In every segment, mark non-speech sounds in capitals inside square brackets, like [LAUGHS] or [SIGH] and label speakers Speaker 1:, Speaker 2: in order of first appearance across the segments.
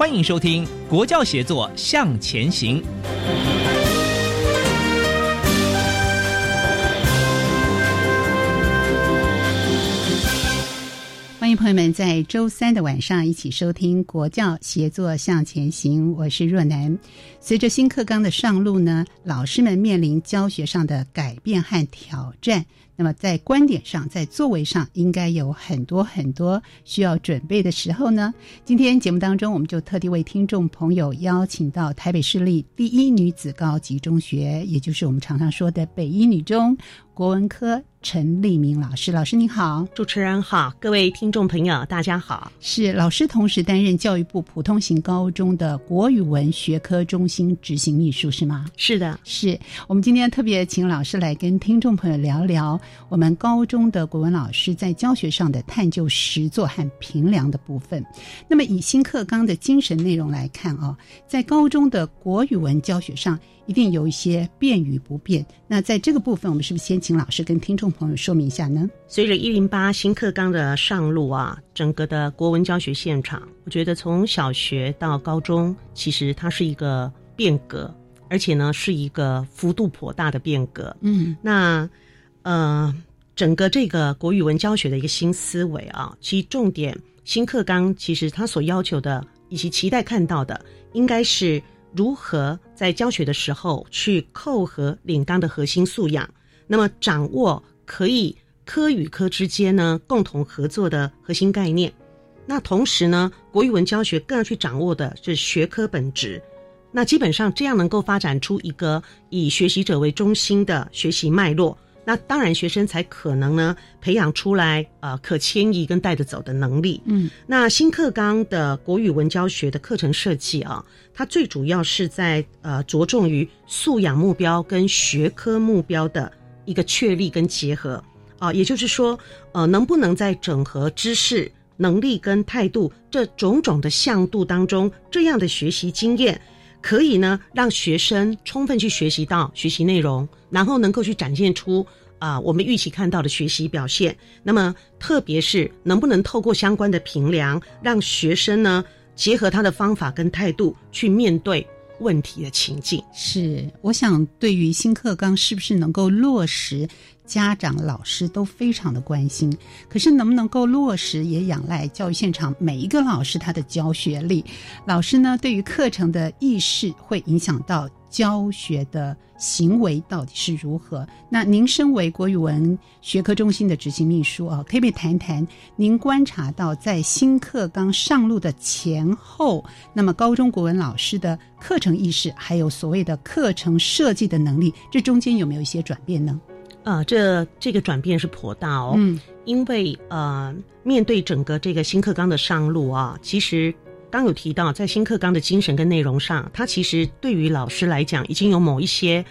Speaker 1: 欢迎收听《国教协作向前行》。
Speaker 2: 欢迎朋友们在周三的晚上一起收听《国教协作向前行》，我是若楠。随着新课纲的上路呢，老师们面临教学上的改变和挑战。那么在观点上，在作为上，应该有很多很多需要准备的时候呢。今天节目当中，我们就特地为听众朋友邀请到台北市立第一女子高级中学，也就是我们常常说的北一女中国文科陈立明老师。老师您好，
Speaker 3: 主持人好，各位听众朋友大家好。
Speaker 2: 是老师，同时担任教育部普通型高中的国语文学科中心执行秘书，是吗？
Speaker 3: 是的，
Speaker 2: 是我们今天特别请老师来跟听众朋友聊聊。我们高中的国文老师在教学上的探究实作和评量的部分，那么以新课纲的精神内容来看啊，在高中的国语文教学上一定有一些变与不变。那在这个部分，我们是不是先请老师跟听众朋友说明一下呢？
Speaker 3: 随着一零八新课纲的上路啊，整个的国文教学现场，我觉得从小学到高中，其实它是一个变革，而且呢是一个幅度颇大的变革。
Speaker 2: 嗯，
Speaker 3: 那。呃，整个这个国语文教学的一个新思维啊，其重点新课纲其实它所要求的以及期待看到的，应该是如何在教学的时候去扣合领纲的核心素养，那么掌握可以科与科之间呢共同合作的核心概念。那同时呢，国语文教学更要去掌握的是学科本质。那基本上这样能够发展出一个以学习者为中心的学习脉络。那当然，学生才可能呢培养出来呃可迁移跟带着走的能力。
Speaker 2: 嗯，
Speaker 3: 那新课纲的国语文教学的课程设计啊，它最主要是在呃着重于素养目标跟学科目标的一个确立跟结合啊，也就是说，呃，能不能在整合知识、能力跟态度这种种的向度当中，这样的学习经验。可以呢，让学生充分去学习到学习内容，然后能够去展现出啊我们预期看到的学习表现。那么，特别是能不能透过相关的评量，让学生呢结合他的方法跟态度去面对问题的情境。
Speaker 2: 是，我想对于新课纲是不是能够落实？家长、老师都非常的关心，可是能不能够落实，也仰赖教育现场每一个老师他的教学力。老师呢，对于课程的意识会影响到教学的行为到底是如何。那您身为国语文学科中心的执行秘书啊，可以不可以谈谈您观察到在新课纲上路的前后，那么高中国文老师的课程意识，还有所谓的课程设计的能力，这中间有没有一些转变呢？
Speaker 3: 啊，这这个转变是颇大哦。
Speaker 2: 嗯，
Speaker 3: 因为呃，面对整个这个新课纲的上路啊，其实刚有提到，在新课纲的精神跟内容上，它其实对于老师来讲，已经有某一些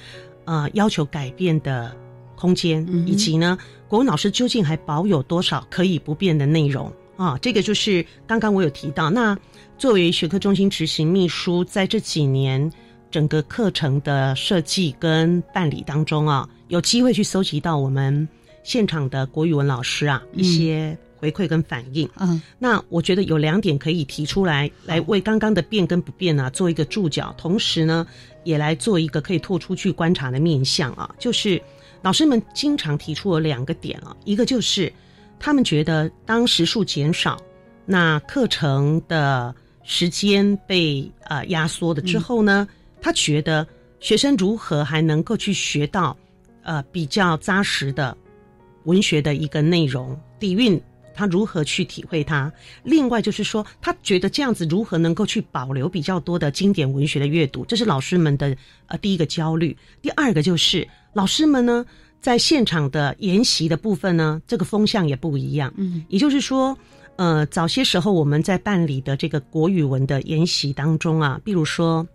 Speaker 3: 呃要求改变的空间，以及呢，国文老师究竟还保有多少可以不变的内容啊？这个就是刚刚我有提到。那作为学科中心执行秘书，在这几年。整个课程的设计跟办理当中啊，有机会去搜集到我们现场的国语文老师啊一些回馈跟反应。
Speaker 2: 嗯，
Speaker 3: 那我觉得有两点可以提出来，来为刚刚的变跟不变啊做一个注脚。同时呢，也来做一个可以拓出去观察的面向啊，就是老师们经常提出了两个点啊，一个就是他们觉得当时数减少，那课程的时间被呃压缩的之后呢，他觉得学生如何还能够去学到呃比较扎实的文学的一个内容底蕴。他如何去体会它？另外就是说，他觉得这样子如何能够去保留比较多的经典文学的阅读？这是老师们的呃第一个焦虑。第二个就是老师们呢，在现场的研习的部分呢，这个风向也不一样。嗯，也就是说，呃，早些时候我们在办理的这个国语文的研习当中啊，比如说。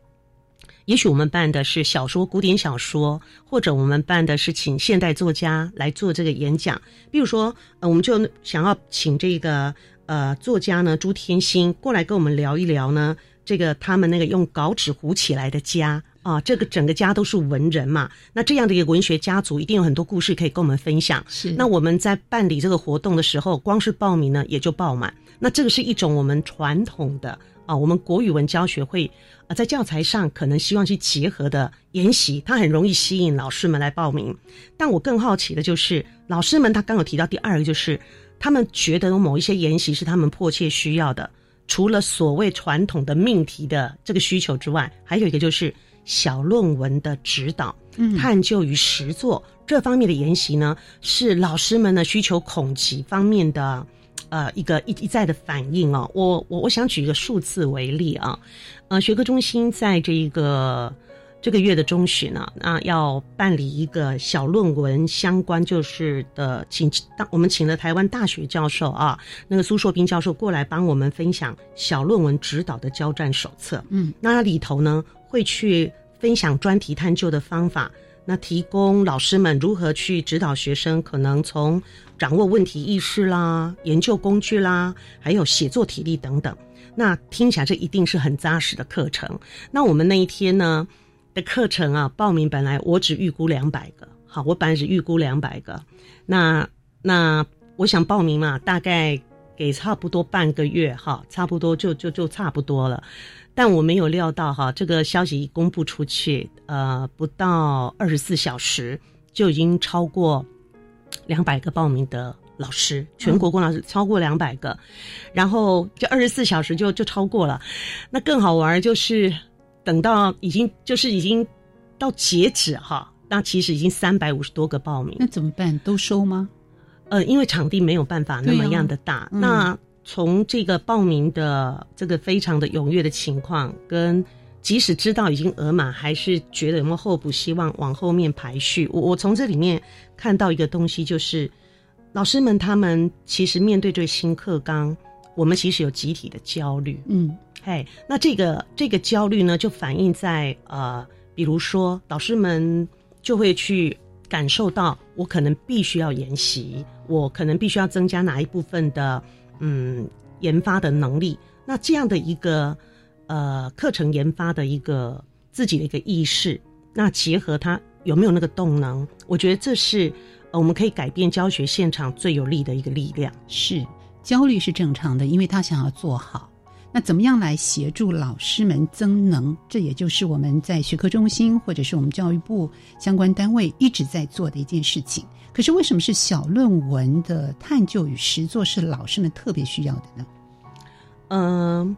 Speaker 3: 也许我们办的是小说、古典小说，或者我们办的是请现代作家来做这个演讲。比如说，呃，我们就想要请这个呃作家呢朱天心过来跟我们聊一聊呢，这个他们那个用稿纸糊起来的家啊，这个整个家都是文人嘛。那这样的一个文学家族，一定有很多故事可以跟我们分享。
Speaker 2: 是。
Speaker 3: 那我们在办理这个活动的时候，光是报名呢也就爆满。那这个是一种我们传统的。啊，我们国语文教学会啊，在教材上可能希望去结合的研习，它很容易吸引老师们来报名。但我更好奇的就是，老师们他刚有提到第二个，就是他们觉得有某一些研习是他们迫切需要的。除了所谓传统的命题的这个需求之外，还有一个就是小论文的指导、探究与实作这方面的研习呢，是老师们的需求恐急方面的。呃，一个一一再的反应哦，我我我想举一个数字为例啊，呃，学科中心在这一个这个月的中旬呢，那要办理一个小论文相关就是的，请当我们请了台湾大学教授啊，那个苏硕斌教授过来帮我们分享小论文指导的交战手册，嗯，那里头呢会去分享专题探究的方法。那提供老师们如何去指导学生，可能从掌握问题意识啦、研究工具啦，还有写作体力等等。那听起来这一定是很扎实的课程。那我们那一天呢的课程啊，报名本来我只预估两百个，好，我本来只预估两百个。那那我想报名嘛，大概给差不多半个月，哈，差不多就就就差不多了。但我没有料到哈，这个消息一公布出去，呃，不到二十四小时就已经超过两百个报名的老师，全国公老师超过两百个，然后就二十四小时就就超过了。那更好玩就是等到已经就是已经到截止哈，那其实已经三百五十多个报名，
Speaker 2: 那怎么办？都收吗？
Speaker 3: 呃，因为场地没有办法那么样的大，那。从这个报名的这个非常的踊跃的情况，跟即使知道已经额满，还是觉得有没有候补希望往后面排序。我我从这里面看到一个东西，就是老师们他们其实面对这新课纲，我们其实有集体的焦虑。嗯，嘿，那这个这个焦虑呢，就反映在呃，比如说老师们就会去感受到，我可能必须要研习，我可能必须要增加哪一部分的。嗯，研发的能力，那这样的一个呃课程研发的一个自己的一个意识，那结合他有没有那个动能，我觉得这是呃我们可以改变教学现场最有力的一个力量。
Speaker 2: 是焦虑是正常的，因为他想要做好。那怎么样来协助老师们增能？这也就是我们在学科中心或者是我们教育部相关单位一直在做的一件事情。可是为什么是小论文的探究与实作是老师们特别需要的呢？
Speaker 3: 嗯，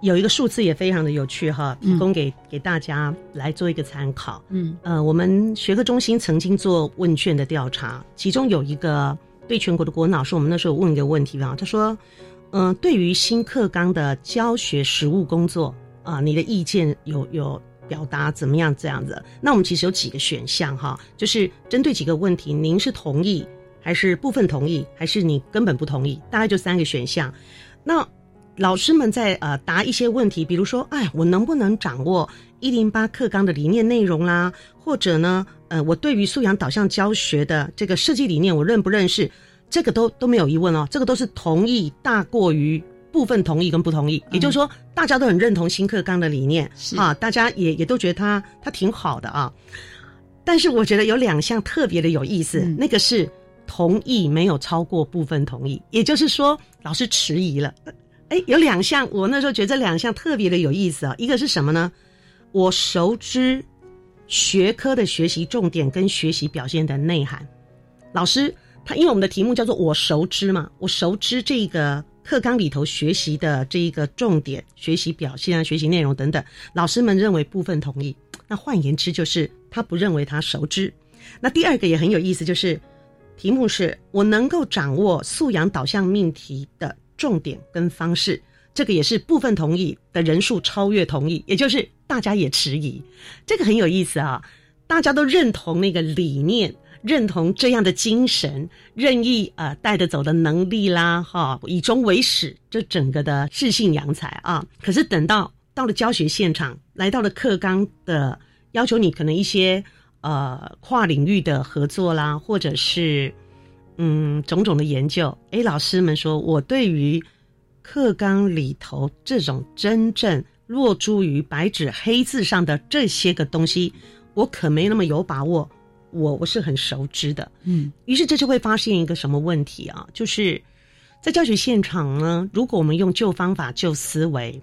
Speaker 3: 有一个数字也非常的有趣哈，提供给给大家来做一个参考。嗯，呃，我们学科中心曾经做问卷的调查，其中有一个对全国的国老师，我们那时候问一个问题啊，他说。嗯，对于新课纲的教学实务工作啊，你的意见有有表达怎么样？这样子，那我们其实有几个选项哈，就是针对几个问题，您是同意还是部分同意，还是你根本不同意？大概就三个选项。那老师们在呃答一些问题，比如说，哎，我能不能掌握一零八课纲的理念内容啦？或者呢，呃，我对于素养导向教学的这个设计理念，我认不认识？这个都都没有疑问哦，这个都是同意大过于部分同意跟不同意，也就是说大家都很认同新课纲的理念啊，大家也也都觉得他他挺好的啊。但是我觉得有两项特别的有意思，那个是同意没有超过部分同意，也就是说老师迟疑了。哎，有两项我那时候觉得这两项特别的有意思啊，一个是什么呢？我熟知学科的学习重点跟学习表现的内涵。老师他因为我们的题目叫做我熟知嘛，我熟知这个课纲里头学习的这一个重点、学习表现啊、学习内容等等，老师们认为部分同意。那换言之，就是他不认为他熟知。那第二个也很有意思，就是题目是我能够掌握素养导向命题的重点跟方式，这个也是部分同意的人数超越同意，也就是大家也迟疑。这个很有意思啊，大家都认同那个理念，认同这样的精神，任意呃带着走的能力啦，哈，以终为始，这整个的自信扬才啊。可是等到到了教学现场，来到了课纲的要求，你可能一些呃跨领域的合作啦，或者是嗯种种的研究。诶，老师们说我对于课纲里头这种真正落诸于白纸黑字上的这些个东西，我可没那么有把握。我我是很熟知的，
Speaker 2: 嗯，
Speaker 3: 于是这就会发现一个什么问题啊？就是在教学现场呢，如果我们用旧方法、旧思维。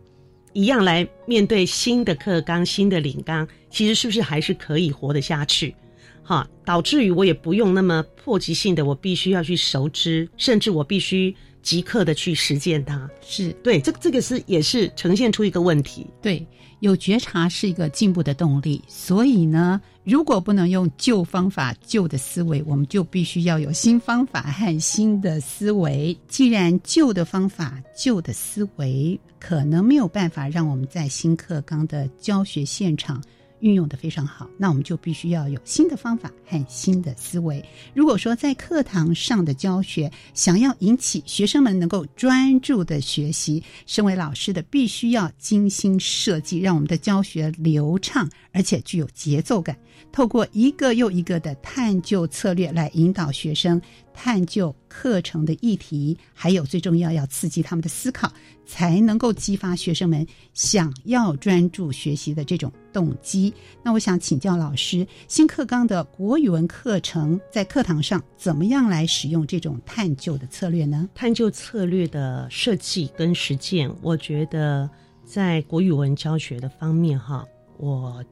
Speaker 3: 一样来面对新的课纲、新的领纲，其实是不是还是可以活得下去？哈，导致于我也不用那么迫切性的，我必须要去熟知，甚至我必须即刻的去实践它。
Speaker 2: 是
Speaker 3: 对，这这个是也是呈现出一个问题。
Speaker 2: 对，有觉察是一个进步的动力，所以呢，如果不能用旧方法、旧的思维，我们就必须要有新方法和新的思维。既然旧的方法、旧的思维可能没有办法让我们在新课纲的教学现场运用的非常好，那我们就必须要有新的方法和新的思维。如果说在课堂上的教学想要引起学生们能够专注的学习，身为老师的必须要精心设计，让我们的教学流畅而且具有节奏感。透过一个又一个的探究策略来引导学生探究课程的议题，还有最重要要刺激他们的思考，才能够激发学生们想要专注学习的这种动机。那我想请教老师，新课纲的国语文课程在课堂上怎么样来使用这种探究的策略呢？
Speaker 3: 探究策略的设计跟实践，我觉得在国语文教学的方面，哈，我。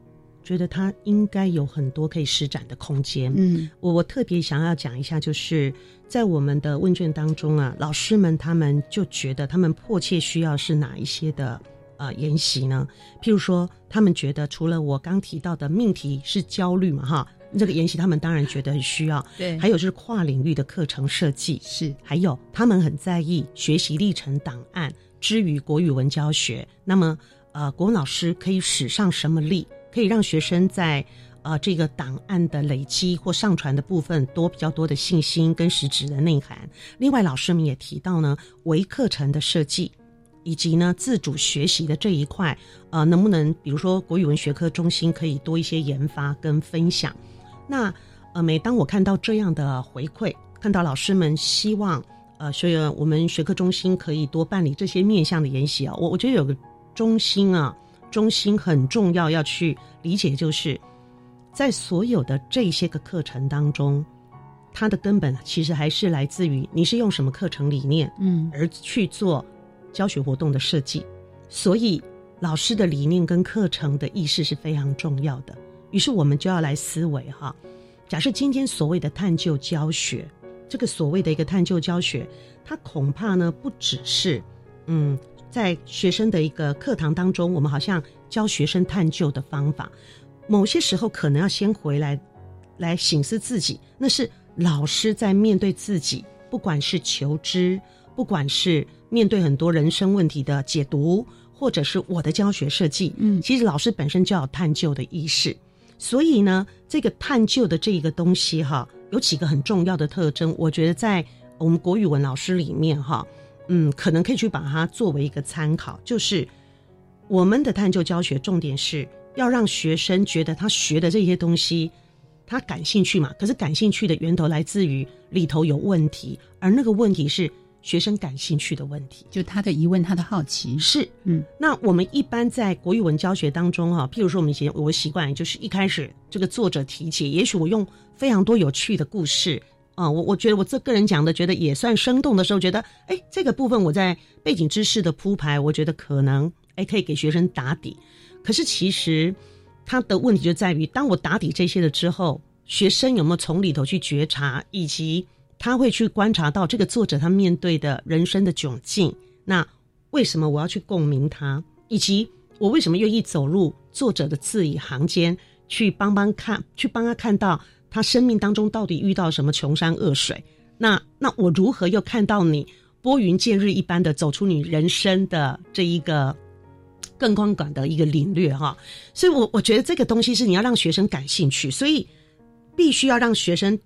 Speaker 3: 觉得它应该有很多可以施展的空间。
Speaker 2: 嗯，
Speaker 3: 我我特别想要讲一下，就是在我们的问卷当中啊，老师们他们就觉得他们迫切需要是哪一些的呃研习呢？譬如说，他们觉得除了我刚提到的命题是焦虑嘛，哈，这个研习他们当然觉得很需要。
Speaker 2: 对，
Speaker 3: 还有就是跨领域的课程设计，
Speaker 2: 是，
Speaker 3: 还有他们很在意学习历程档案之于国语文教学。那么，呃，国文老师可以使上什么力？可以让学生在呃这个档案的累积或上传的部分多比较多的信心跟实质的内涵。另外，老师们也提到呢，微课程的设计以及呢自主学习的这一块，呃，能不能比如说国语文学科中心可以多一些研发跟分享？那呃，每当我看到这样的回馈，看到老师们希望呃，所以我们学科中心可以多办理这些面向的研习啊，我我觉得有个中心啊。中心很重要，要去理解，就是在所有的这些个课程当中，它的根本其实还是来自于你是用什么课程理念，
Speaker 2: 嗯，
Speaker 3: 而去做教学活动的设计。所以老师的理念跟课程的意识是非常重要的。于是我们就要来思维哈，假设今天所谓的探究教学，这个所谓的一个探究教学，它恐怕呢不只是嗯。在学生的一个课堂当中，我们好像教学生探究的方法，某些时候可能要先回来，来醒思自己。那是老师在面对自己，不管是求知，不管是面对很多人生问题的解读，或者是我的教学设计，
Speaker 2: 嗯，
Speaker 3: 其实老师本身就有探究的意识。所以呢，这个探究的这一个东西哈，有几个很重要的特征，我觉得在我们国语文老师里面哈。嗯，可能可以去把它作为一个参考，就是我们的探究教学重点是要让学生觉得他学的这些东西他感兴趣嘛。可是感兴趣的源头来自于里头有问题，而那个问题是学生感兴趣的问题，
Speaker 2: 就他的疑问，他的好奇
Speaker 3: 是
Speaker 2: 嗯。
Speaker 3: 那我们一般在国语文教学当中哈，譬如说我们以前我习惯就是一开始这个作者提起，也许我用非常多有趣的故事。啊，我我觉得我这个人讲的，觉得也算生动的时候，觉得哎，这个部分我在背景知识的铺排，我觉得可能哎可以给学生打底。可是其实，他的问题就在于，当我打底这些了之后，学生有没有从里头去觉察，以及他会去观察到这个作者他面对的人生的窘境。那为什么我要去共鸣他？以及我为什么愿意走入作者的字里行间，去帮帮看，去帮他看到他生命当中到底遇到什么穷山恶水？那那我如何又看到你拨云见日一般的走出你人生的这一个？更宽广的一个领略哈，所以我我觉得这个东西是你要让学生感兴趣，所以必须要让学生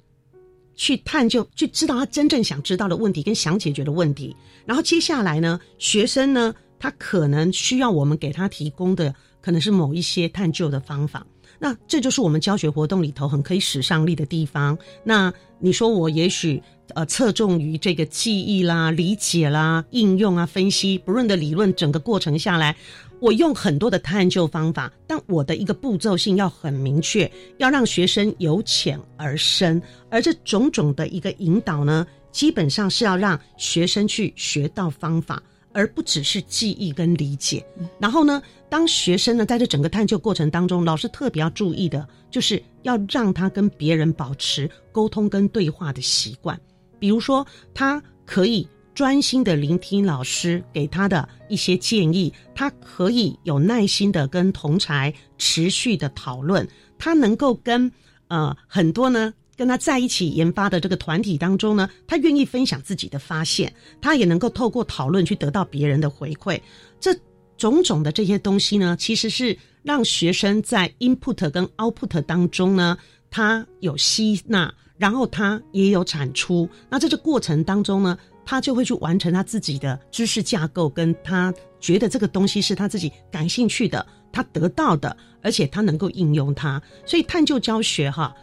Speaker 3: 去探究，去知道他真正想知道的问题跟想解决的问题。然后接下来呢，学生呢，他可能需要我们给他提供的可能是某一些探究的方法。那这就是我们教学活动里头很可以使上力的地方。那你说我也许呃侧重于这个记忆啦、理解啦、应用啊、分析，不论的理论整个过程下来。我用很多的探究方法，但我的一个步骤性要很明确，要让学生由浅而深，而这种种的一个引导呢，基本上是要让学生去学到方法，而不只是记忆跟理解。然后呢，当学生呢在这整个探究过程当中，老师特别要注意的，就是要让他跟别人保持沟通跟对话的习惯，比如说他可以。专心的聆听老师给他的一些建议，他可以有耐心的跟同才持续的讨论，他能够跟呃很多呢跟他在一起研发的这个团体当中呢，他愿意分享自己的发现，他也能够透过讨论去得到别人的回馈，这种种的这些东西呢，其实是让学生在 input 跟 output 当中呢，他有吸纳，然后他也有产出，那在这过程当中呢。他就会去完成他自己的知识架构，跟他觉得这个东西是他自己感兴趣的，他得到的，而且他能够应用它。所以探究教学哈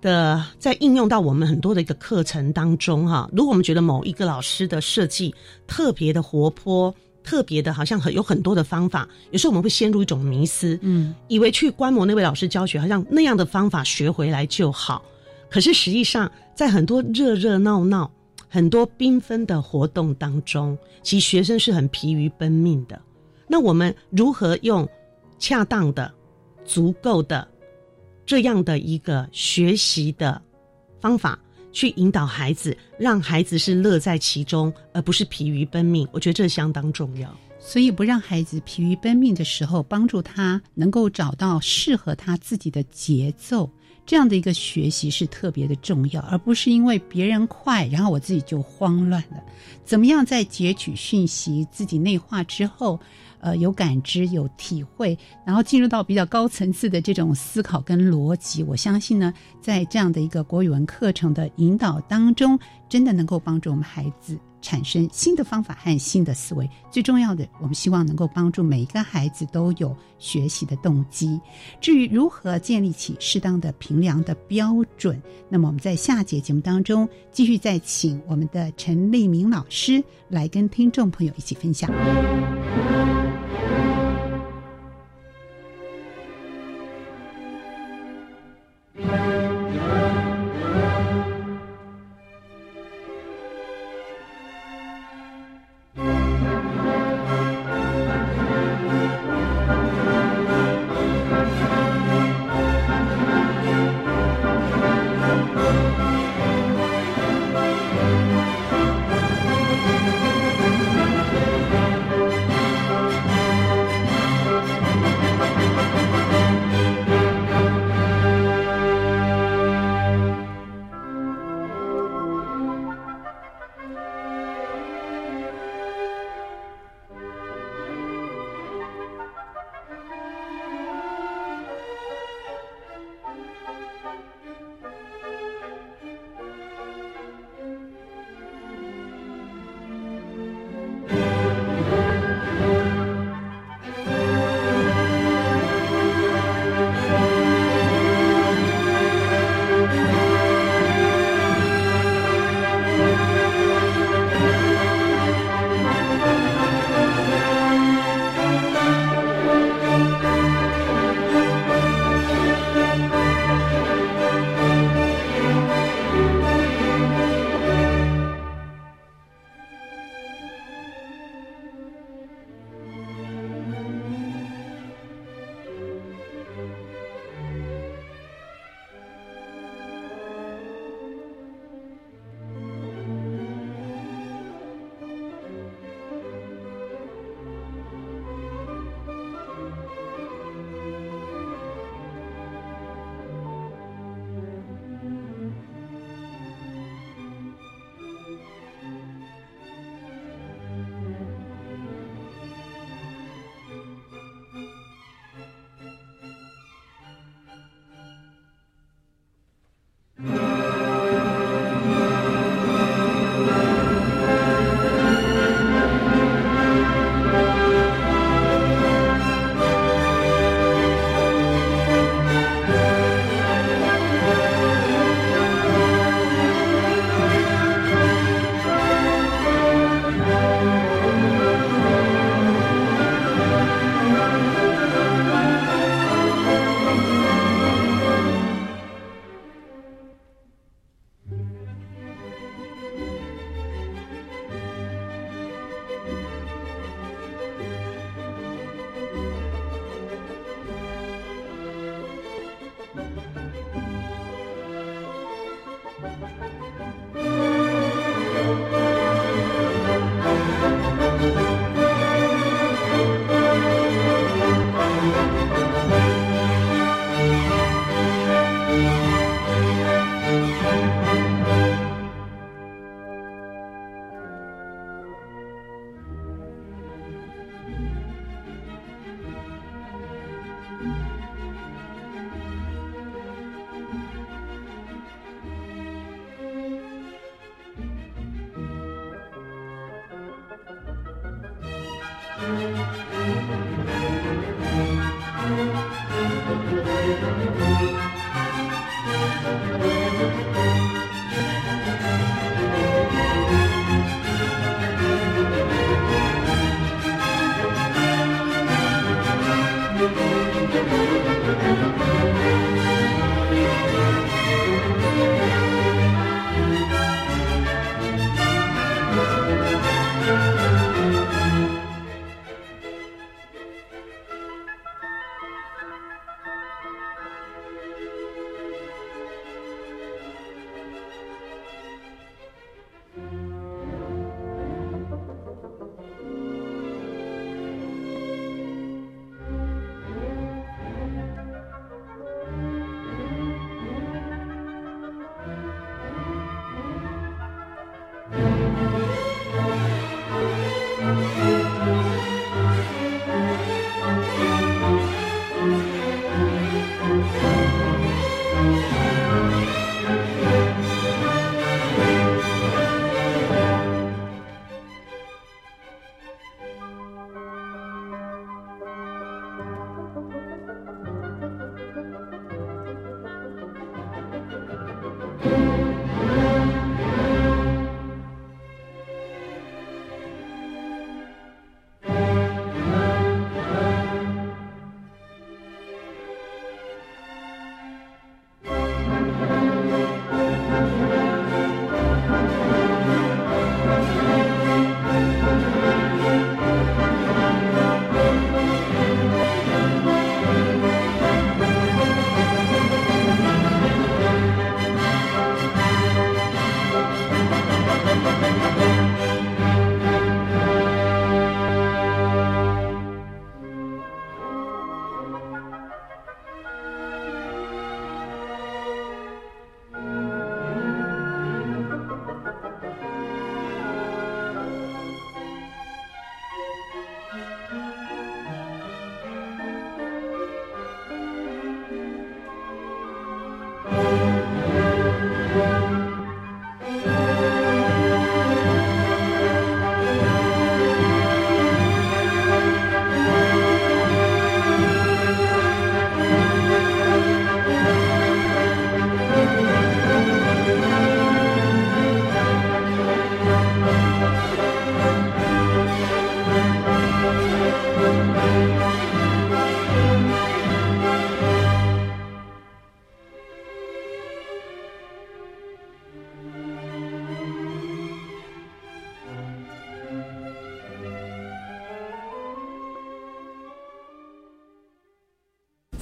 Speaker 3: 的在应用到我们很多的一个课程当中哈。如果我们觉得某一个老师的设计特别的活泼，特别的好像很有很多的方法，有时候我们会陷入一种迷思，嗯，以为去观摩那位老师教学，好像那样的方法学回来就好。可是实际上，在很多热热闹闹。很多缤纷的活动当中，其实学生是很疲于奔命的。那我们如何用恰当的、足够的这样的一个学习的方法，去引导孩子，让孩子是乐在其中，而不是疲于奔命？我觉得这相当重要。
Speaker 2: 所以，不让孩子疲于奔命的时候，帮助他能够找到适合他自己的节奏。这样的一个学习是特别的重要，而不是因为别人快，然后我自己就慌乱了。怎么样在截取讯息、自己内化之后，呃，有感知、有体会，然后进入到比较高层次的这种思考跟逻辑？我相信呢，在这样的一个国语文课程的引导当中，真的能够帮助我们孩子。产生新的方法和新的思维，最重要的，我们希望能够帮助每一个孩子都有学习的动机。至于如何建立起适当的评量的标准，那么我们在下节节目当中继续再请我们的陈立明老师来跟听众朋友一起分享。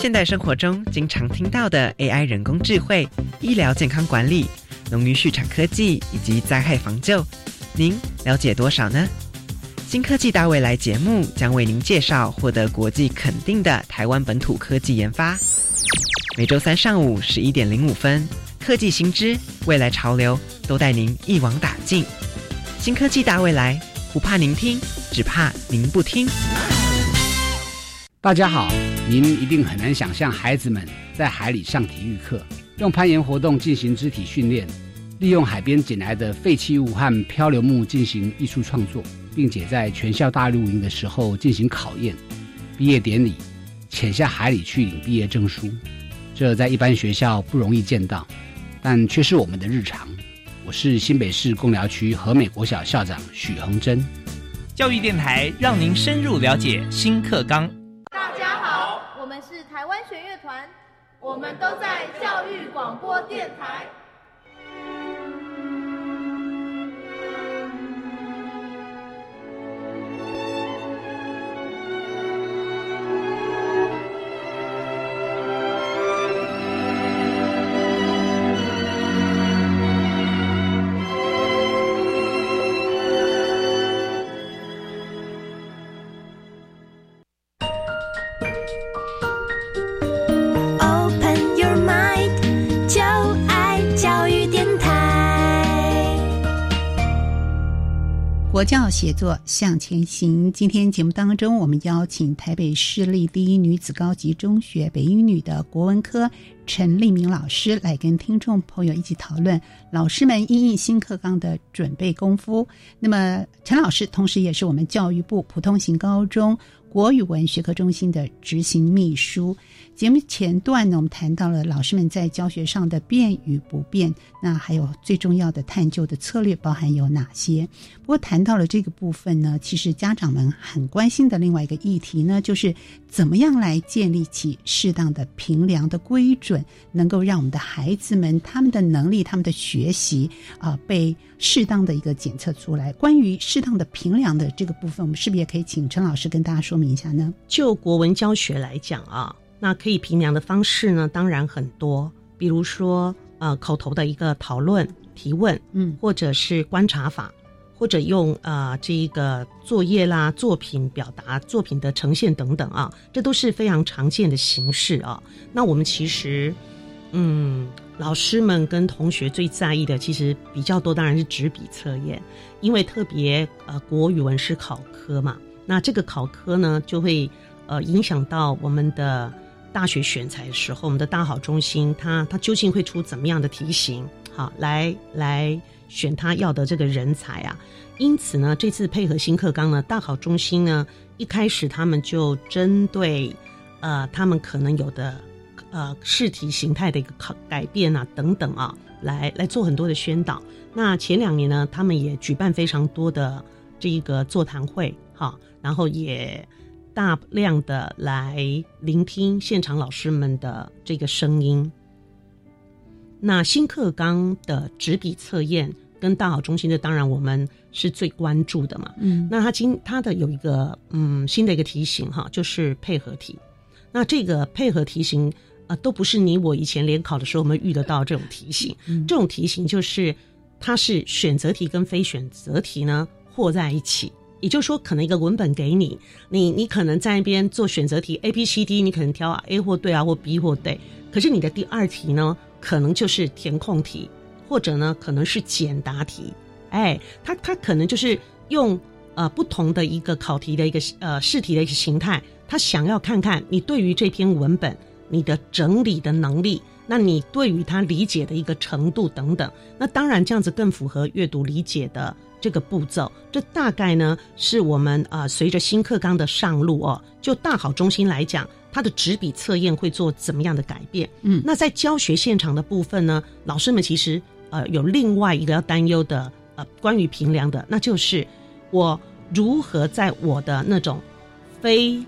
Speaker 4: 现代生活中经常听到的 AI 人工智慧、医疗健康管理、农渔畜产科技以及灾害防救，您了解多少呢？新科技大未来节目将为您介绍获得国际肯定的台湾本土科技研发。每周三上午十一点零五分，科技新知、未来潮流都带您一网打尽。新科技大未来，不怕您听，只怕您不听。
Speaker 5: 大家好，您一定很难想象孩子们在海里上体育课，用攀岩活动进行肢体训练，利用海边捡来的废弃物和漂流木进行艺术创作，并且在全校大露营的时候进行考验、毕业典礼，潜下海里去领毕业证书。这在一般学校不容易见到，但却是我们的日常。我是新北市贡寮区和美国小校长许恒珍。
Speaker 1: 教育电台让您深入了解新课纲。
Speaker 6: 台湾弦乐团，我们都在教育广播电台。
Speaker 2: 教写作向前行。今天节目当中，我们邀请台北市立第一女子高级中学北一女的国文科陈立明老师来跟听众朋友一起讨论老师们应应新课纲的准备功夫。那么，陈老师同时也是我们教育部普通型高中国语文学科中心的执行秘书。节目前段呢，我们谈到了老师们在教学上的变与不变，那还有最重要的探究的策略包含有哪些？不过谈到了这个部分呢，其实家长们很关心的另外一个议题呢，就是怎么样来建立起适当的评量的规准，能够让我们的孩子们他们的能力、他们的学习啊，被适当的一个检测出来。关于适当的评量的这个部分，我们是不是也可以请陈老师跟大家说明一下呢？
Speaker 3: 就国文教学来讲啊。那可以评量的方式呢，当然很多，比如说呃口头的一个讨论、提问，
Speaker 2: 嗯，
Speaker 3: 或者是观察法，或者用呃这一个作业啦、作品表达、作品的呈现等等啊，这都是非常常见的形式啊。那我们其实，嗯，老师们跟同学最在意的，其实比较多，当然是纸笔测验，因为特别呃国语文是考科嘛，那这个考科呢就会呃影响到我们的。大学选材的时候，我们的大好中心，它它究竟会出怎么样的题型？好，来来选他要的这个人才啊。因此呢，这次配合新课纲呢，大好中心呢，一开始他们就针对呃他们可能有的呃试题形态的一个考改变啊等等啊，来来做很多的宣导。那前两年呢，他们也举办非常多的这一个座谈会，哈，然后也。大量的来聆听现场老师们的这个声音。那新课纲的纸笔测验跟大好中心的，当然我们是最关注的嘛。
Speaker 2: 嗯，
Speaker 3: 那他今他的有一个嗯新的一个题型哈，就是配合题。那这个配合题型啊，都不是你我以前联考的时候我们遇得到这种题型。这种题型就是它是选择题跟非选择题呢和在一起。也就是说，可能一个文本给你，你你可能在那边做选择题 A B C D，你可能挑 A 或对啊，或 B 或对。可是你的第二题呢，可能就是填空题，或者呢可能是简答题。哎，它它可能就是用呃不同的一个考题的一个呃试题的一个形态，他想要看看你对于这篇文本你的整理的能力，那你对于他理解的一个程度等等。那当然这样子更符合阅读理解的。这个步骤，这大概呢是我们啊随着新课纲的上路哦，就大好中心来讲，它的纸笔测验会做怎么样的改变？
Speaker 2: 嗯，
Speaker 3: 那在教学现场的部分呢，老师们其实呃有另外一个要担忧的呃关于评量的，那就是我如何在我的那种非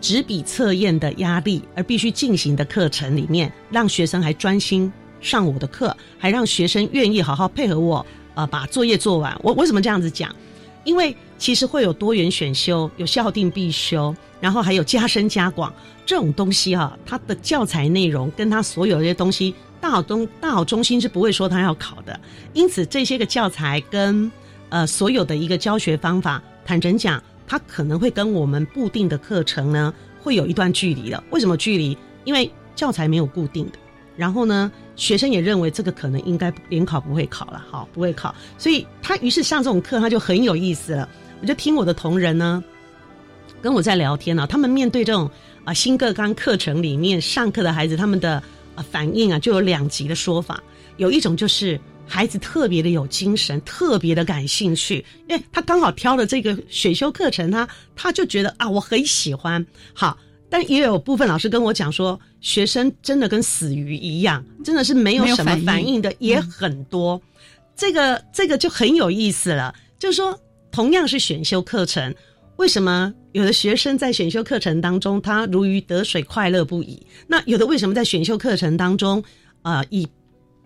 Speaker 3: 纸笔测验的压力而必须进行的课程里面，让学生还专心上我的课，还让学生愿意好好配合我。呃，把作业做完。我为什么这样子讲？因为其实会有多元选修，有校定必修，然后还有加深加广这种东西哈。它的教材内容跟它所有这些东西，大好中大好中心是不会说它要考的。因此，这些个教材跟呃所有的一个教学方法，坦诚讲，它可能会跟我们固定的课程呢，会有一段距离的。为什么距离？因为教材没有固定的。然后呢，学生也认为这个可能应该联考不会考了，好不会考，所以他于是上这种课他就很有意思了。我就听我的同仁呢跟我在聊天呢，他们面对这种啊新课纲课程里面上课的孩子，他们的啊反应啊就有两极的说法。有一种就是孩子特别的有精神，特别的感兴趣，因为他刚好挑了这个选修课程，他他就觉得啊我很喜欢，好。但也有部分老师跟我讲说，学生真的跟死鱼一样，真的是没有什么反应的也很多。这个这个就很有意思了，就是说，同样是选修课程，为什么有的学生在选修课程当中他如鱼得水，快乐不已？那有的为什么在选修课程当中，啊，以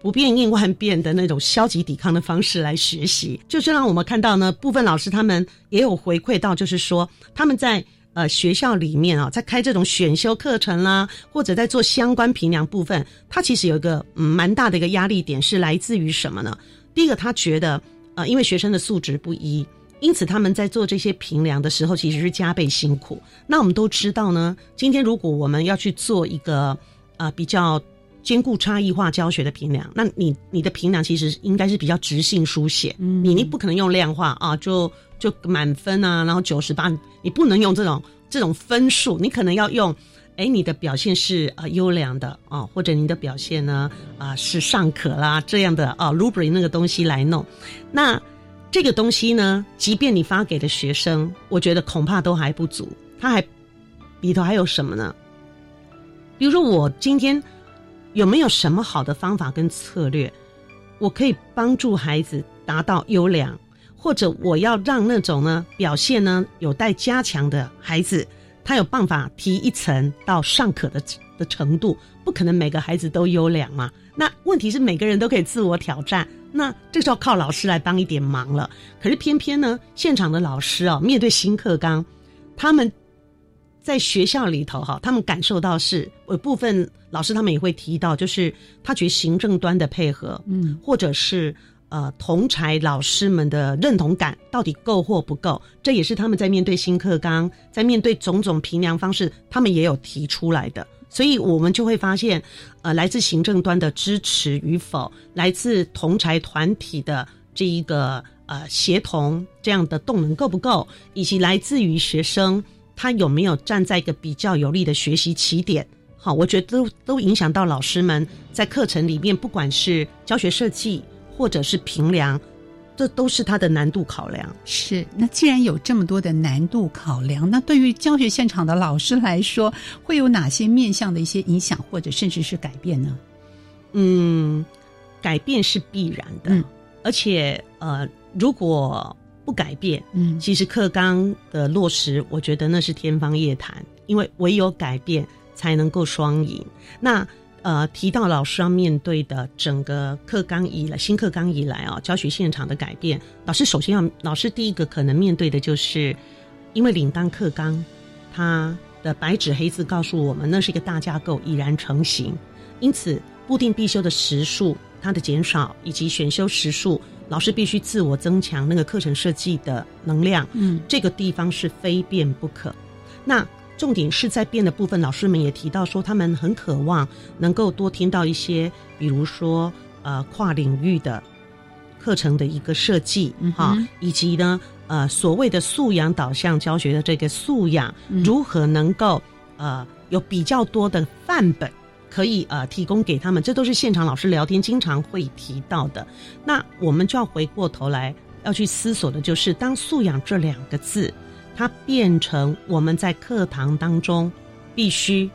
Speaker 3: 不变应万变的那种消极抵抗的方式来学习？就是让我们看到呢，部分老师他们也有回馈到，就是说他们在。呃，学校里面啊，在开这种选修课程啦，或者在做相关评量部分，它其实有一个嗯蛮大的一个压力点，是来自于什么呢？第一个，他觉得呃，因为学生的素质不一，因此他们在做这些评量的时候，其实是加倍辛苦。那我们都知道呢，今天如果我们要去做一个呃比较兼顾差异化教学的评量，那你你的评量其实应该是比较直性书写，嗯，你你不可能用量化啊，就就满分啊，然后九十八，你不能用这种这种分数，你可能要用，哎，你的表现是呃优良的啊，或者你的表现呢啊是尚可啦这样的啊 r u b r i 那个东西来弄，那这个东西呢，即便你发给的学生，我觉得恐怕都还不足，他还里头还有什么呢？比如说我今天。有没有什么好的方法跟策略，我可以帮助孩子达到优良，或者我要让那种呢表现呢有待加强的孩子，他有办法提一层到尚可的的程度？不可能每个孩子都优良嘛。那问题是每个人都可以自我挑战，那这就要靠老师来帮一点忙了。可是偏偏呢，现场的老师啊，面对新课纲，他们。在学校里头，哈，他们感受到是有部分老师他们也会提到，就是他觉得行政端的配合，嗯，或者是呃同才老师们的认同感到底够或不够，这也是他们在面对新课纲，在面对种种评量方式，他们也有提出来的。所以我们就会发现，呃，来自行政端的支持与否，来自同才团体的这一个呃协同这样的动能够不够，以及来自于学生。他有没有站在一个比较有利的学习起点？好，我觉得都都影响到老师们在课程里面，不管是教学设计或者是评量，这都是它的难度考量。
Speaker 2: 是，那既然有这么多的难度考量，那对于教学现场的老师来说，会有哪些面向的一些影响，或者甚至是改变呢？
Speaker 3: 嗯，改变是必然的，而且呃，如果。不改变，嗯，其实课纲的落实，我觉得那是天方夜谭，因为唯有改变才能够双赢。那呃，提到老师要面对的整个课纲以来，新课纲以来啊，教学现场的改变，老师首先要，老师第一个可能面对的就是，因为领当课纲，它的白纸黑字告诉我们，那是一个大架构已然成型，因此固定必修的时数它的减少，以及选修时数。老师必须自我增强那个课程设计的能量，嗯，这个地方是非变不可。那重点是在变的部分，老师们也提到说，他们很渴望能够多听到一些，比如说呃跨领域的课程的一个设计，哈，以及呢呃所谓的素养导向教学的这个素养，如何能够呃有比较多的范本。可以呃提供给他们，这都是现场老师聊天经常会提到的。那我们就要回过头来要去思索的，就是当素养这两个字，它变成我们在课堂当中必须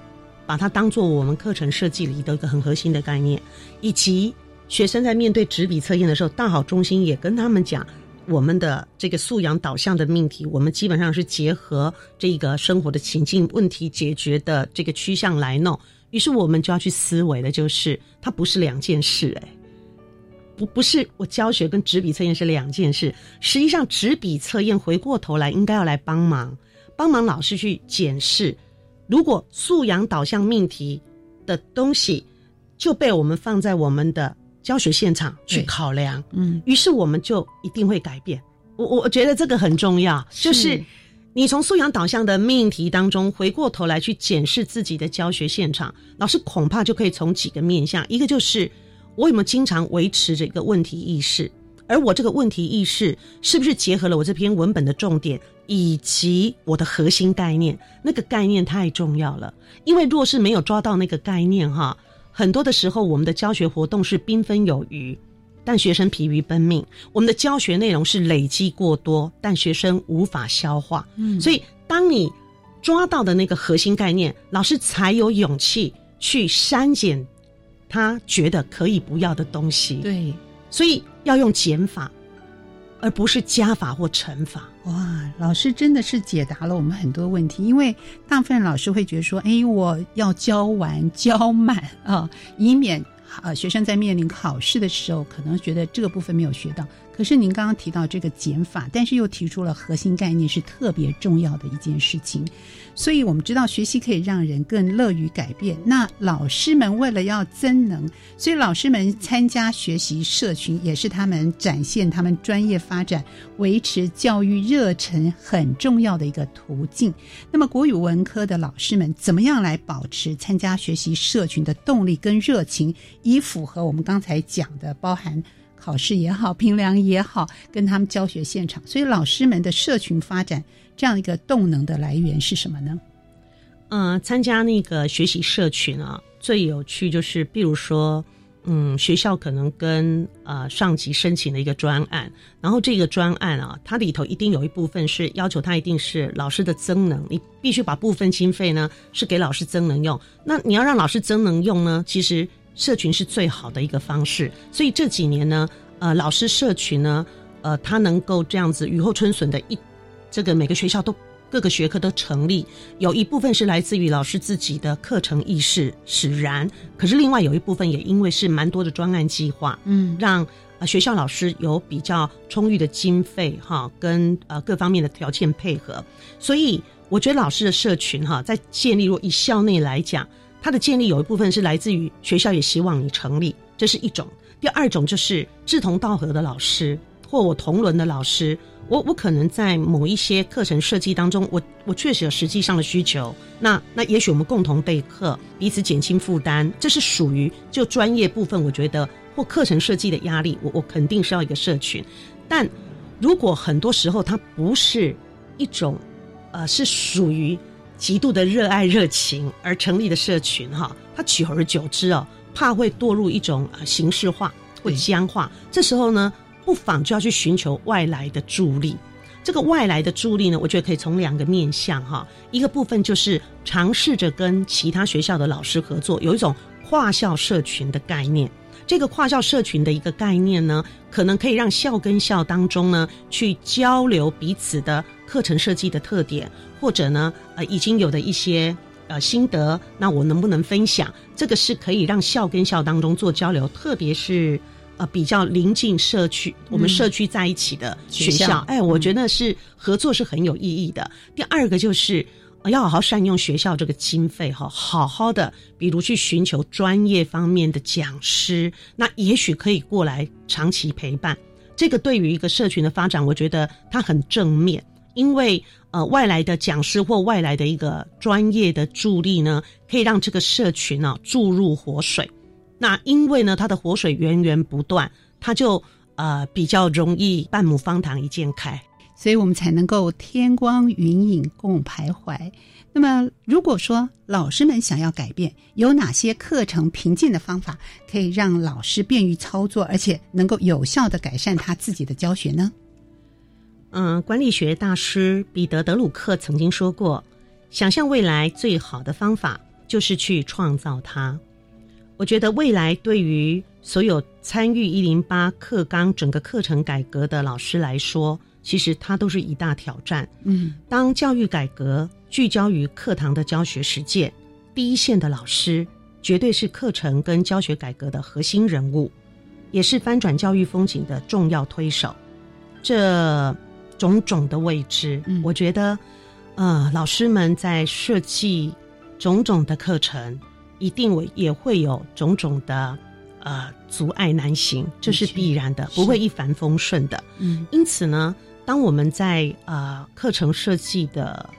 Speaker 3: 把它当做我们课程设计里的一个很核心的概念，以及学生在面对纸笔测验的时候，大好中心也跟他们讲，我们的这个素养导向的命题，我们基本上是结合这个生活的情境问题解决的这个趋向来弄。于是我们就要去思维的，就是它不是两件事，哎，不不是我教学跟纸笔测验是两件事。实际上，纸笔测验回过头来应该要来帮忙，帮忙老师去检视，如果素养导向命题的东西就被我们放在我们的教学现场去考量，嗯，于是我们就一定会改变。我我觉得这个很重要，就是。你从素养导向的命题当中回过头来去检视自己的教学现场，老师恐怕就可以从几个面向，一个就是我有没有经常维持着一个问题意识，而我这个问题意识是不是结合了我这篇文本的重点以及我的核心概念？那个概念太重要了，因为若是没有抓到那个概念，哈，很多的时候我们的教学活动是缤纷有余。但学生疲于奔命，我们的教学内容是累积过多，但学生无法消化。嗯，所以当你抓到的那个核心概念，老师才有勇气去删减他觉得可以不要的东西。
Speaker 2: 对，
Speaker 3: 所以要用减法，而不是加法或乘法。
Speaker 2: 哇，老师真的是解答了我们很多问题，因为大部分老师会觉得说：“哎，我要教完教满啊，以免。”呃，学生在面临考试的时候，可能觉得这个部分没有学到。可是您刚刚提到这个减法，但是又提出了核心概念是特别重要的一件事情。所以我们知道学习可以让人更乐于改变。那老师们为了要增能，所以老师们参加学习社群，也是他们展现他们专业发展、维持教育热忱很重要的一个途径。那么国语文科的老师们怎么样来保持参加学习社群的动力跟热情，以符合我们刚才讲的，包含考试也好、评量也好，跟他们教学现场。所以老师们的社群发展这样一个动能的来源是什么呢？
Speaker 3: 嗯，参加那个学习社群啊，最有趣就是，比如说，嗯，学校可能跟呃上级申请了一个专案，然后这个专案啊，它里头一定有一部分是要求它一定是老师的增能，你必须把部分经费呢是给老师增能用。那你要让老师增能用呢，其实社群是最好的一个方式。所以这几年呢，呃，老师社群呢，呃，它能够这样子雨后春笋的一，这个每个学校都。各个学科都成立，有一部分是来自于老师自己的课程意识使然，可是另外有一部分也因为是蛮多的专案计划，嗯，让呃学校老师有比较充裕的经费哈，跟呃各方面的条件配合，所以我觉得老师的社群哈，在建立，若以校内来讲，它的建立有一部分是来自于学校也希望你成立，这是一种；第二种就是志同道合的老师或我同轮的老师。我我可能在某一些课程设计当中，我我确实有实际上的需求。那那也许我们共同备课，彼此减轻负担，这是属于就专业部分。我觉得或课程设计的压力，我我肯定是要一个社群。但如果很多时候它不是一种，呃，是属于极度的热爱热情而成立的社群哈，它久而久之哦，怕会堕入一种呃形式化或僵化。这时候呢？不妨就要去寻求外来的助力。这个外来的助力呢，我觉得可以从两个面向哈。一个部分就是尝试着跟其他学校的老师合作，有一种跨校社群的概念。这个跨校社群的一个概念呢，可能可以让校跟校当中呢去交流彼此的课程设计的特点，或者呢呃已经有的一些呃心得，那我能不能分享？这个是可以让校跟校当中做交流，特别是。呃，比较临近社区，我们社区在一起的学校，哎，我觉得是合作是很有意义的。第二个就是要好好善用学校这个经费哈，好好的，比如去寻求专业方面的讲师，那也许可以过来长期陪伴。这个对于一个社群的发展，我觉得它很正面，因为呃，外来的讲师或外来的一个专业的助力呢，可以让这个社群呢注入活水。那因为呢，它的活水源源不断，它就呃比较容易半亩方塘一鉴开，
Speaker 2: 所以我们才能够天光云影共徘徊。那么，如果说老师们想要改变，有哪些课程瓶颈的方法，可以让老师便于操作，而且能够有效的改善他自己的教学呢？
Speaker 3: 嗯，管理学大师彼得·德鲁克曾经说过：“想象未来最好的方法，就是去创造它。”我觉得未来对于所有参与一零八课纲整个课程改革的老师来说，其实它都是一大挑战。嗯，当教育改革聚焦于课堂的教学实践，第一线的老师绝对是课程跟教学改革的核心人物，也是翻转教育风景的重要推手。这种种的未知，我觉得，呃，老师们在设计种种的课程。一定会也会有种种的呃阻碍难行，这是必然的，不会一帆风顺的。嗯，因此呢，当我们在呃课程设计的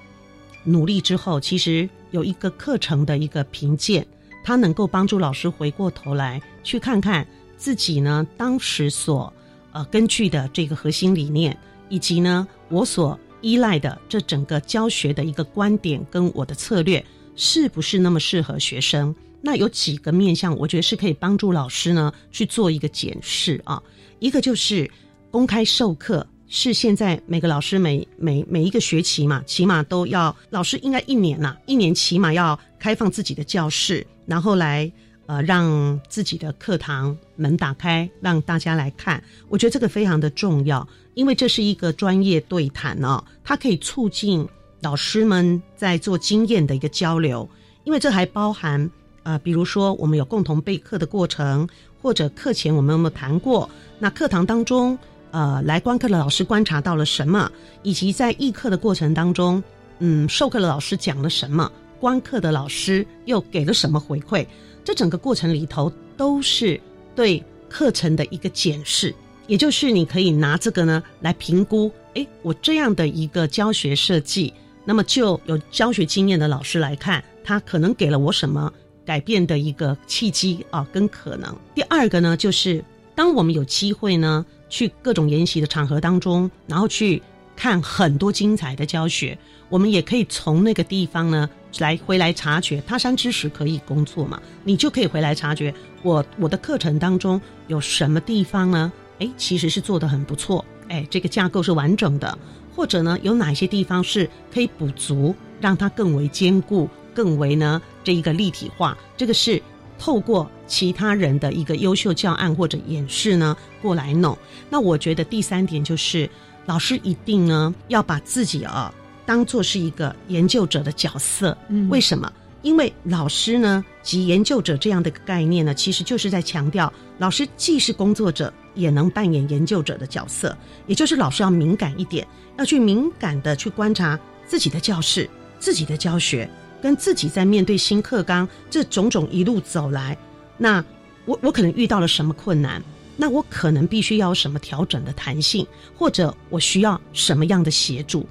Speaker 3: 努力之后，其实有一个课程的一个评鉴，它能够帮助老师回过头来去看看自己呢当时所呃根据的这个核心理念，以及呢我所依赖的这整个教学的一个观点跟我的策略。是不是那么适合学生？那有几个面向，我觉得是可以帮助老师呢去做一个检视啊。一个就是公开授课，是现在每个老师每每每一个学期嘛，起码都要老师应该一年呐，一年起码要开放自己的教室，然后来呃让自己的课堂门打开，让大家来看。我觉得这个非常的重要，因为这是一个专业对谈哦，它可以促进。老师们在做经验的一个交流，因为这还包含呃，比如说我们有共同备课的过程，或者课前我们有没有谈过？那课堂当中，呃，来观课的老师观察到了什么？以及在议课的过程当中，嗯，授课的老师讲了什么，观课的老师又给了什么回馈，这整个过程里头都是对课程的一个检视，也就是你可以拿这个呢来评估，诶，我这样的一个教学设计，那么就有教学经验的老师来看，他可能给了我什么改变的一个契机啊，跟可能。第二个呢，就是当我们有机会呢。去各种研习的场合当中，然后去看很多精彩的教学，我们也可以从那个地方呢来回来察觉。他山之石可以工作嘛？你就可以回来察觉我我的课程当中有什么地方呢？哎，其实是做的很不错，哎，这个架构是完整的，或者呢有哪些地方是可以补足，让它更为坚固，更为呢这一个立体化。这个是。透过其他人的一个优秀教案或者演示呢，过来弄。那我觉得第三点就是，老师一定呢要把自己啊当做是一个研究者的角色。嗯，为什么？因为老师呢及研究者这样的概念呢，其实就是在强调，老师既是工作者，也能扮演研究者的角色。也就是老师要敏感一点，要去敏感的去观察自己的教室、自己的教学。跟自己在面对新课纲这种种一路走来，那我我可能遇到了什么困难？那我可能必须要什么调整的弹性，或者我需要什么样的协助？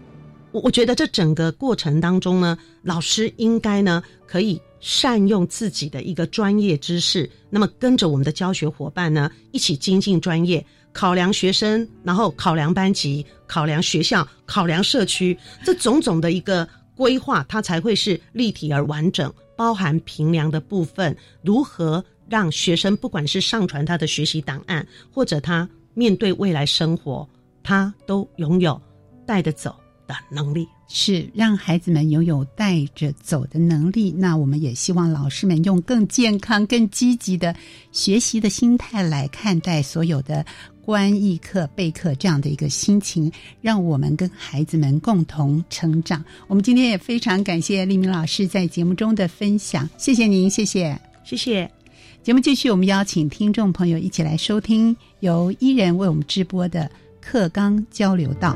Speaker 3: 我我觉得这整个过程当中呢，老师应该呢可以善用自己的一个专业知识，那么跟着我们的教学伙伴呢一起精进专业，考量学生，然后考量班级，考量学校，考量社区，这种种的一个。规划它才会是立体而完整，包含平量的部分，如何让学生不管是上传他的学习档案，或者他面对未来生活，他都拥有带得走的能力，
Speaker 2: 是让孩子们拥有带着走的能力。那我们也希望老师们用更健康、更积极的学习的心态来看待所有的。观译课、备课这样的一个心情，让我们跟孩子们共同成长。我们今天也非常感谢立明老师在节目中的分享，谢谢您，谢谢，
Speaker 3: 谢谢。
Speaker 2: 节目继续，我们邀请听众朋友一起来收听由伊人为我们直播的课纲交流道。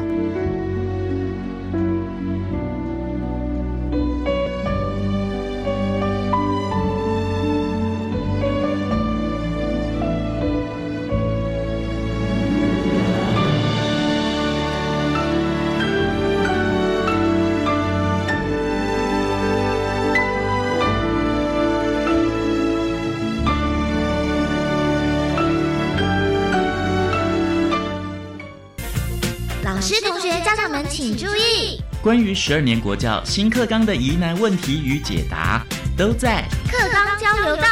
Speaker 7: 请注意，关于十二年国教新课纲的疑难问题与解答，都在
Speaker 8: 课纲交流道。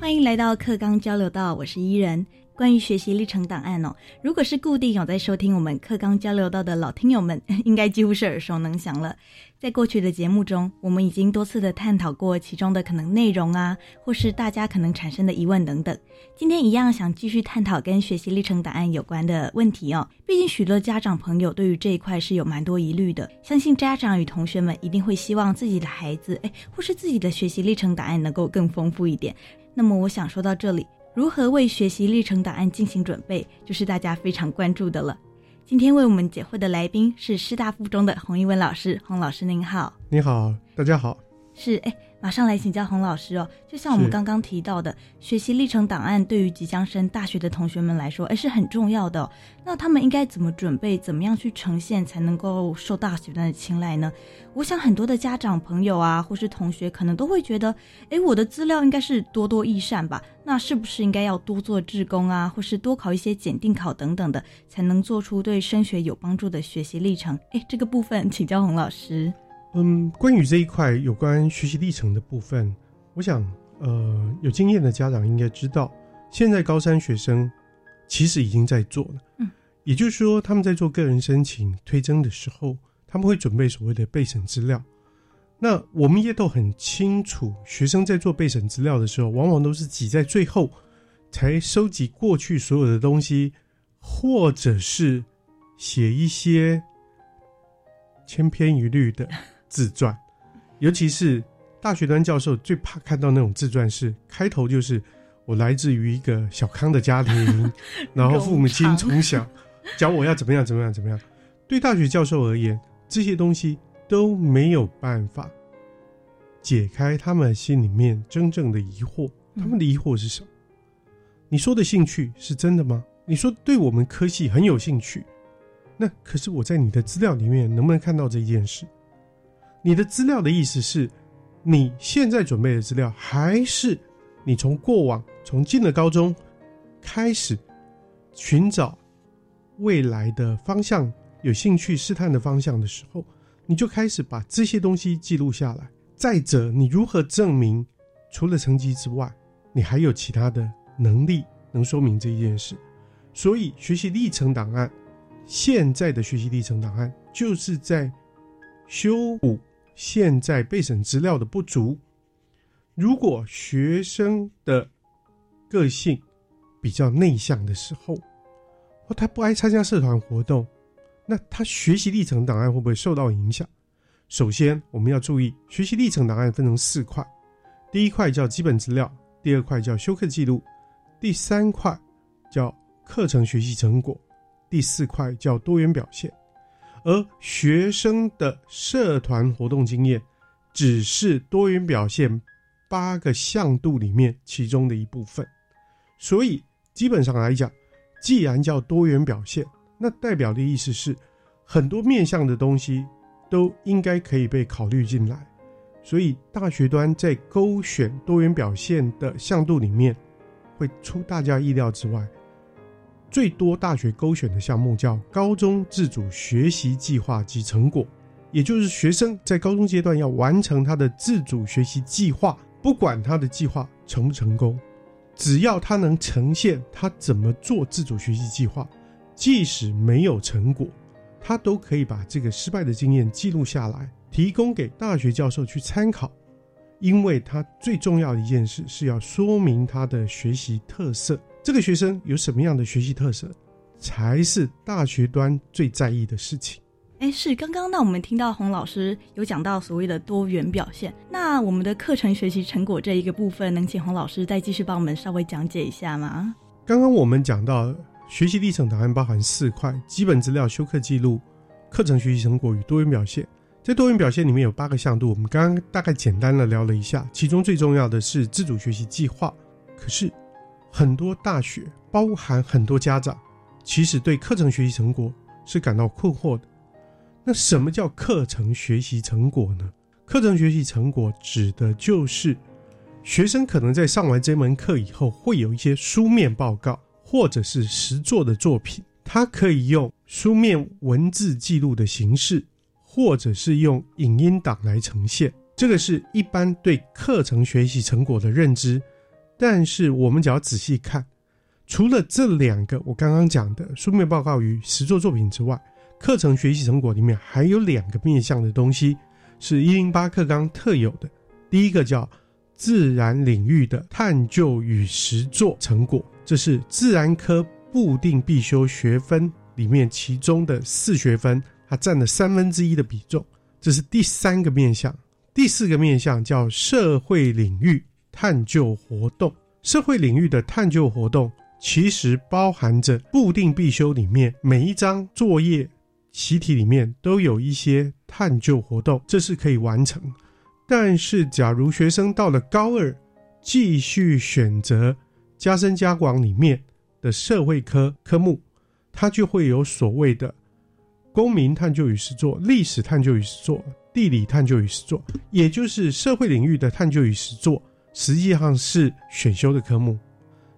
Speaker 9: 欢迎来到课纲交流道，我是伊人。关于学习历程档案哦，如果是固定有在收听我们课纲交流道的老听友们，[LAUGHS] 应该几乎是耳熟能详了。在过去的节目中，我们已经多次的探讨过其中的可能内容啊，或是大家可能产生的疑问等等。今天一样想继续探讨跟学习历程档案有关的问题哦。毕竟许多家长朋友对于这一块是有蛮多疑虑的，相信家长与同学们一定会希望自己的孩子，哎，或是自己的学习历程档案能够更丰富一点。那么我想说到这里，如何为学习历程档案进行准备，就是大家非常关注的了。今天为我们解惑的来宾是师大附中的洪一文老师，洪老师您好。
Speaker 10: 你好，大家好。
Speaker 11: 是哎。马上来请教洪老师哦，就像我们刚刚提到的，学习历程档案对于即将升大学的同学们来说，哎是很重要的。那他们应该怎么准备，怎么样去呈现，才能够受大学的青睐呢？我想很多的家长朋友啊，或是同学，可能都会觉得，哎，我的资料应该是多多益善吧？那是不是应该要多做志工啊，或是多考一些检定考等等的，才能做出对升学有帮助的学习历程？哎，这个部分请教洪老师。
Speaker 10: 嗯，关于这一块有关学习历程的部分，我想，呃，有经验的家长应该知道，现在高三学生其实已经在做了。嗯，也就是说，他们在做个人申请推甄的时候，他们会准备所谓的备审资料。那我们也都很清楚，学生在做备审资料的时候，往往都是挤在最后才收集过去所有的东西，或者是写一些千篇一律的。自传，尤其是大学端教授最怕看到那种自传，是开头就是我来自于一个小康的家庭，[LAUGHS] 然后父母亲从小 [LAUGHS] 教我要怎么样怎么样怎么样。对大学教授而言，这些东西都没有办法解开他们心里面真正的疑惑。他们的疑惑是什么？你说的兴趣是真的吗？你说对我们科系很有兴趣，那可是我在你的资料里面能不能看到这件事？你的资料的意思是，你现在准备的资料，还是你从过往从进了高中开始寻找未来的方向、有兴趣试探的方向的时候，你就开始把这些东西记录下来？再者，你如何证明除了成绩之外，你还有其他的？能力能说明这一件事，所以学习历程档案，现在的学习历程档案就是在修补现在备审资料的不足。如果学生的个性比较内向的时候，或他不爱参加社团活动，那他学习历程档案会不会受到影响？首先，我们要注意，学习历程档案分成四块，第一块叫基本资料，第二块叫修课记录。第三块叫课程学习成果，第四块叫多元表现，而学生的社团活动经验只是多元表现八个向度里面其中的一部分。所以基本上来讲，既然叫多元表现，那代表的意思是很多面向的东西都应该可以被考虑进来。所以大学端在勾选多元表现的向度里面。会出大家意料之外，最多大学勾选的项目叫高中自主学习计划及成果，也就是学生在高中阶段要完成他的自主学习计划，不管他的计划成不成功，只要他能呈现他怎么做自主学习计划，即使没有成果，他都可以把这个失败的经验记录下来，提供给大学教授去参考。因为他最重要的一件事是要说明他的学习特色，这个学生有什么样的学习特色，才是大学端最在意的事情。
Speaker 9: 哎，是刚刚那我们听到洪老师有讲到所谓的多元表现，那我们的课程学习成果这一个部分，能请洪老师再继续帮我们稍微讲解一下吗？
Speaker 10: 刚刚我们讲到学习历程档案包含四块：基本资料、修课记录、课程学习成果与多元表现。在多元表现里面有八个向度，我们刚刚大概简单的聊了一下，其中最重要的是自主学习计划。可是很多大学，包含很多家长，其实对课程学习成果是感到困惑的。那什么叫课程学习成果呢？课程学习成果指的就是学生可能在上完这门课以后，会有一些书面报告或者是实作的作品，它可以用书面文字记录的形式。或者是用影音档来呈现，这个是一般对课程学习成果的认知。但是我们只要仔细看，除了这两个我刚刚讲的书面报告与实作作品之外，课程学习成果里面还有两个面向的东西，是一零八课纲特有的。第一个叫自然领域的探究与实作成果，这是自然科固定必修学分里面其中的四学分。它占了三分之一的比重，这是第三个面向。第四个面向叫社会领域探究活动。社会领域的探究活动其实包含着固定必修里面每一张作业习题里面都有一些探究活动，这是可以完成。但是，假如学生到了高二，继续选择加深加广里面的社会科科目，它就会有所谓的。公民探究与实作、历史探究与实作、地理探究与实作，也就是社会领域的探究与实作，实际上是选修的科目。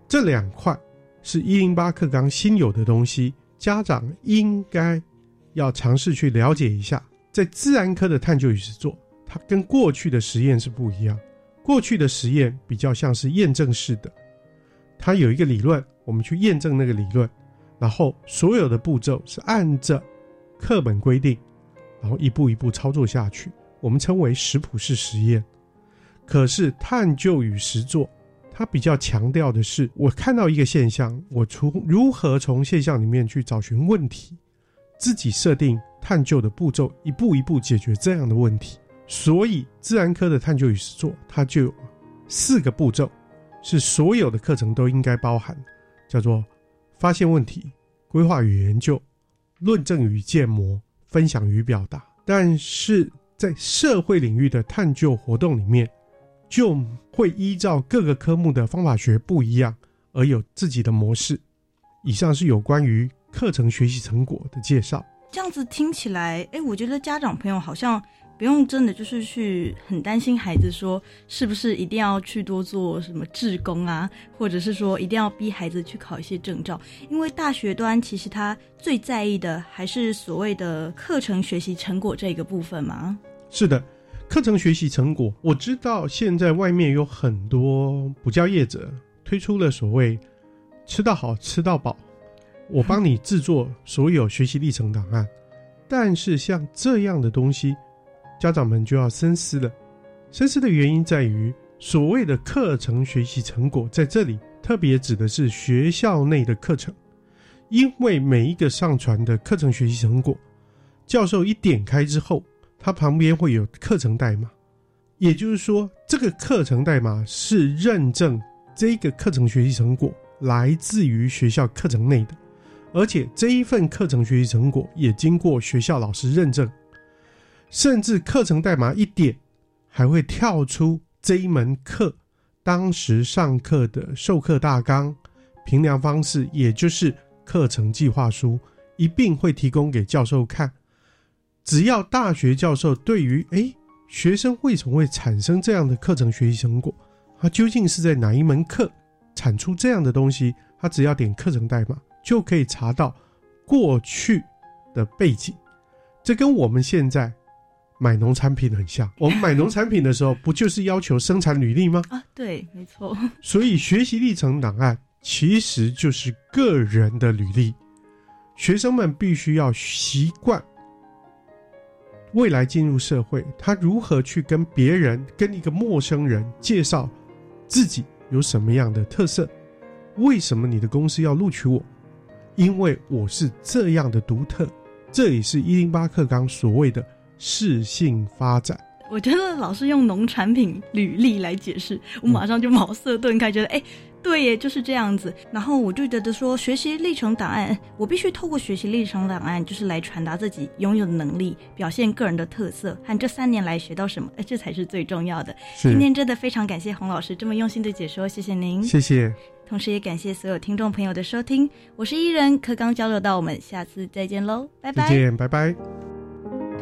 Speaker 10: 这两块是一零八课纲新有的东西，家长应该要尝试去了解一下。在自然科的探究与实作，它跟过去的实验是不一样。过去的实验比较像是验证式的，它有一个理论，我们去验证那个理论，然后所有的步骤是按着。课本规定，然后一步一步操作下去，我们称为食谱式实验。可是探究与实作，它比较强调的是，我看到一个现象，我从如何从现象里面去找寻问题，自己设定探究的步骤，一步一步解决这样的问题。所以自然科的探究与实作，它就有四个步骤，是所有的课程都应该包含，叫做发现问题、规划与研究。论证与建模，分享与表达。但是在社会领域的探究活动里面，就会依照各个科目的方法学不一样而有自己的模式。以上是有关于课程学习成果的介绍。
Speaker 9: 这样子听起来，哎，我觉得家长朋友好像不用真的就是去很担心孩子说是不是一定要去多做什么志工啊，或者是说一定要逼孩子去考一些证照，因为大学端其实他最在意的还是所谓的课程学习成果这个部分嘛。
Speaker 10: 是的，课程学习成果，我知道现在外面有很多补教业者推出了所谓吃到好吃到饱。我帮你制作所有学习历程档案，但是像这样的东西，家长们就要深思了。深思的原因在于，所谓的课程学习成果在这里特别指的是学校内的课程，因为每一个上传的课程学习成果，教授一点开之后，它旁边会有课程代码，也就是说，这个课程代码是认证这个课程学习成果来自于学校课程内的。而且这一份课程学习成果也经过学校老师认证，甚至课程代码一点，还会跳出这一门课当时上课的授课大纲、评量方式，也就是课程计划书，一并会提供给教授看。只要大学教授对于哎学生为什么会产生这样的课程学习成果，他究竟是在哪一门课产出这样的东西，他只要点课程代码。就可以查到过去的背景，这跟我们现在买农产品很像。我们买农产品的时候，不就是要求生产履历吗？[LAUGHS]
Speaker 9: 啊，对，没错。
Speaker 10: 所以学习历程档案其实就是个人的履历。学生们必须要习惯，未来进入社会，他如何去跟别人、跟一个陌生人介绍自己有什么样的特色？为什么你的公司要录取我？因为我是这样的独特，这里是一零八课纲所谓的适性发展。
Speaker 9: 我觉得老师用农产品履历来解释，我马上就茅塞顿开，觉得哎。对耶，就是这样子。然后我就觉得说，学习历程档案，我必须透过学习历程档案，就是来传达自己拥有的能力，表现个人的特色，和这三年来学到什么，哎，这才是最重要的。今天真的非常感谢洪老师这么用心的解说，谢谢您，
Speaker 10: 谢谢。
Speaker 9: 同时也感谢所有听众朋友的收听，我是伊人，课刚交流到，我们下次再见喽，拜拜，
Speaker 10: 再见，拜拜。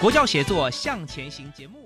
Speaker 1: 国教协作向前行节目。